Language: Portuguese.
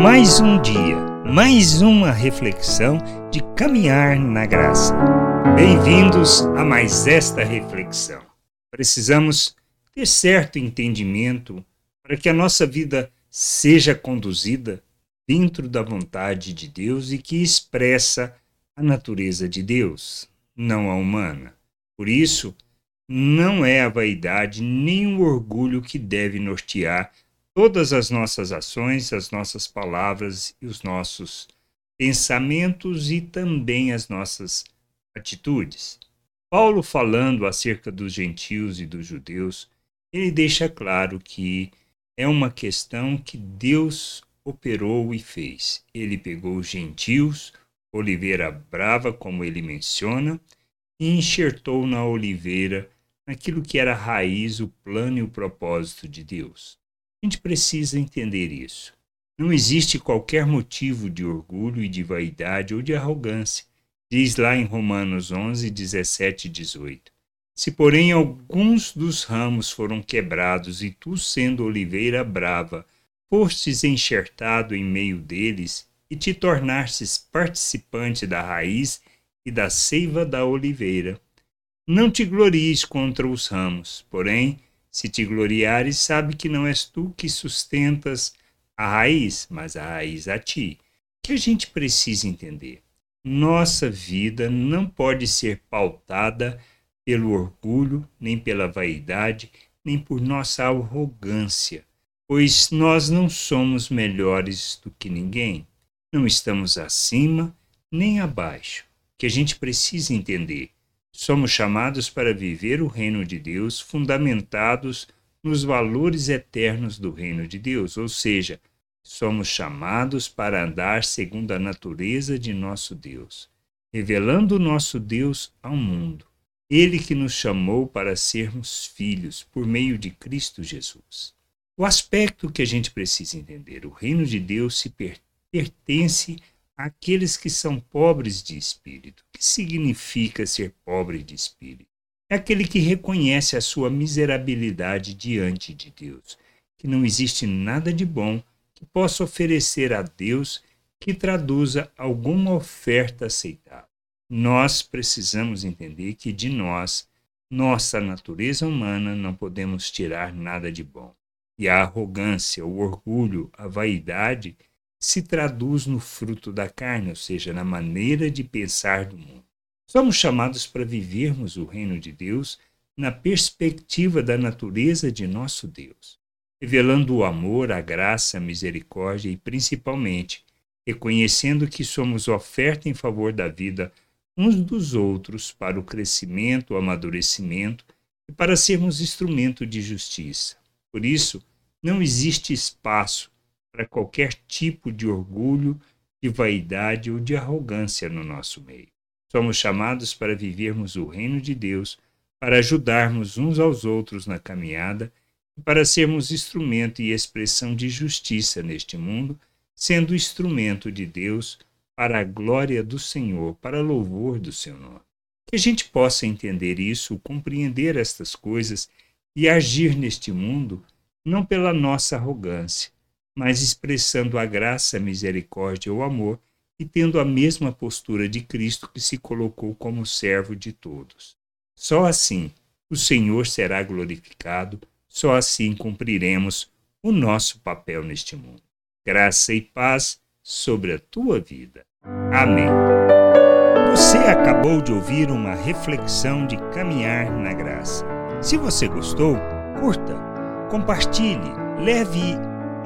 Mais um dia, mais uma reflexão de caminhar na graça. Bem-vindos a mais esta reflexão. Precisamos ter certo entendimento para que a nossa vida seja conduzida dentro da vontade de Deus e que expressa a natureza de Deus, não a humana. Por isso, não é a vaidade nem o orgulho que deve nortear todas as nossas ações, as nossas palavras e os nossos pensamentos e também as nossas atitudes. Paulo, falando acerca dos gentios e dos judeus, ele deixa claro que é uma questão que Deus operou e fez. Ele pegou os gentios, oliveira brava, como ele menciona, e enxertou na oliveira naquilo que era a raiz, o plano e o propósito de Deus. A gente precisa entender isso. Não existe qualquer motivo de orgulho e de vaidade ou de arrogância. Diz lá em Romanos 11, 17 e 18. Se, porém, alguns dos ramos foram quebrados e tu, sendo oliveira brava, fostes enxertado em meio deles e te tornastes participante da raiz e da seiva da oliveira, não te glories contra os ramos, porém, se te gloriares, sabe que não és tu que sustentas a raiz, mas a raiz a ti. Que a gente precisa entender. Nossa vida não pode ser pautada pelo orgulho, nem pela vaidade, nem por nossa arrogância, pois nós não somos melhores do que ninguém. Não estamos acima nem abaixo. Que a gente precisa entender Somos chamados para viver o reino de Deus fundamentados nos valores eternos do reino de Deus, ou seja, somos chamados para andar segundo a natureza de nosso Deus, revelando o nosso Deus ao mundo. Ele que nos chamou para sermos filhos por meio de Cristo Jesus. O aspecto que a gente precisa entender: o reino de Deus se pertence aqueles que são pobres de espírito. O que significa ser pobre de espírito? É aquele que reconhece a sua miserabilidade diante de Deus, que não existe nada de bom que possa oferecer a Deus que traduza alguma oferta aceitável. Nós precisamos entender que de nós, nossa natureza humana, não podemos tirar nada de bom. E a arrogância, o orgulho, a vaidade se traduz no fruto da carne, ou seja, na maneira de pensar do mundo. Somos chamados para vivermos o reino de Deus na perspectiva da natureza de nosso Deus, revelando o amor, a graça, a misericórdia e, principalmente, reconhecendo que somos oferta em favor da vida uns dos outros para o crescimento, o amadurecimento e para sermos instrumento de justiça. Por isso, não existe espaço para qualquer tipo de orgulho, de vaidade ou de arrogância no nosso meio. Somos chamados para vivermos o reino de Deus, para ajudarmos uns aos outros na caminhada e para sermos instrumento e expressão de justiça neste mundo, sendo instrumento de Deus para a glória do Senhor, para louvor do seu nome. Que a gente possa entender isso, compreender estas coisas e agir neste mundo não pela nossa arrogância, mas expressando a graça, a misericórdia ou amor e tendo a mesma postura de Cristo que se colocou como servo de todos. Só assim o Senhor será glorificado, só assim cumpriremos o nosso papel neste mundo. Graça e paz sobre a tua vida. Amém. Você acabou de ouvir uma reflexão de caminhar na graça. Se você gostou, curta, compartilhe, leve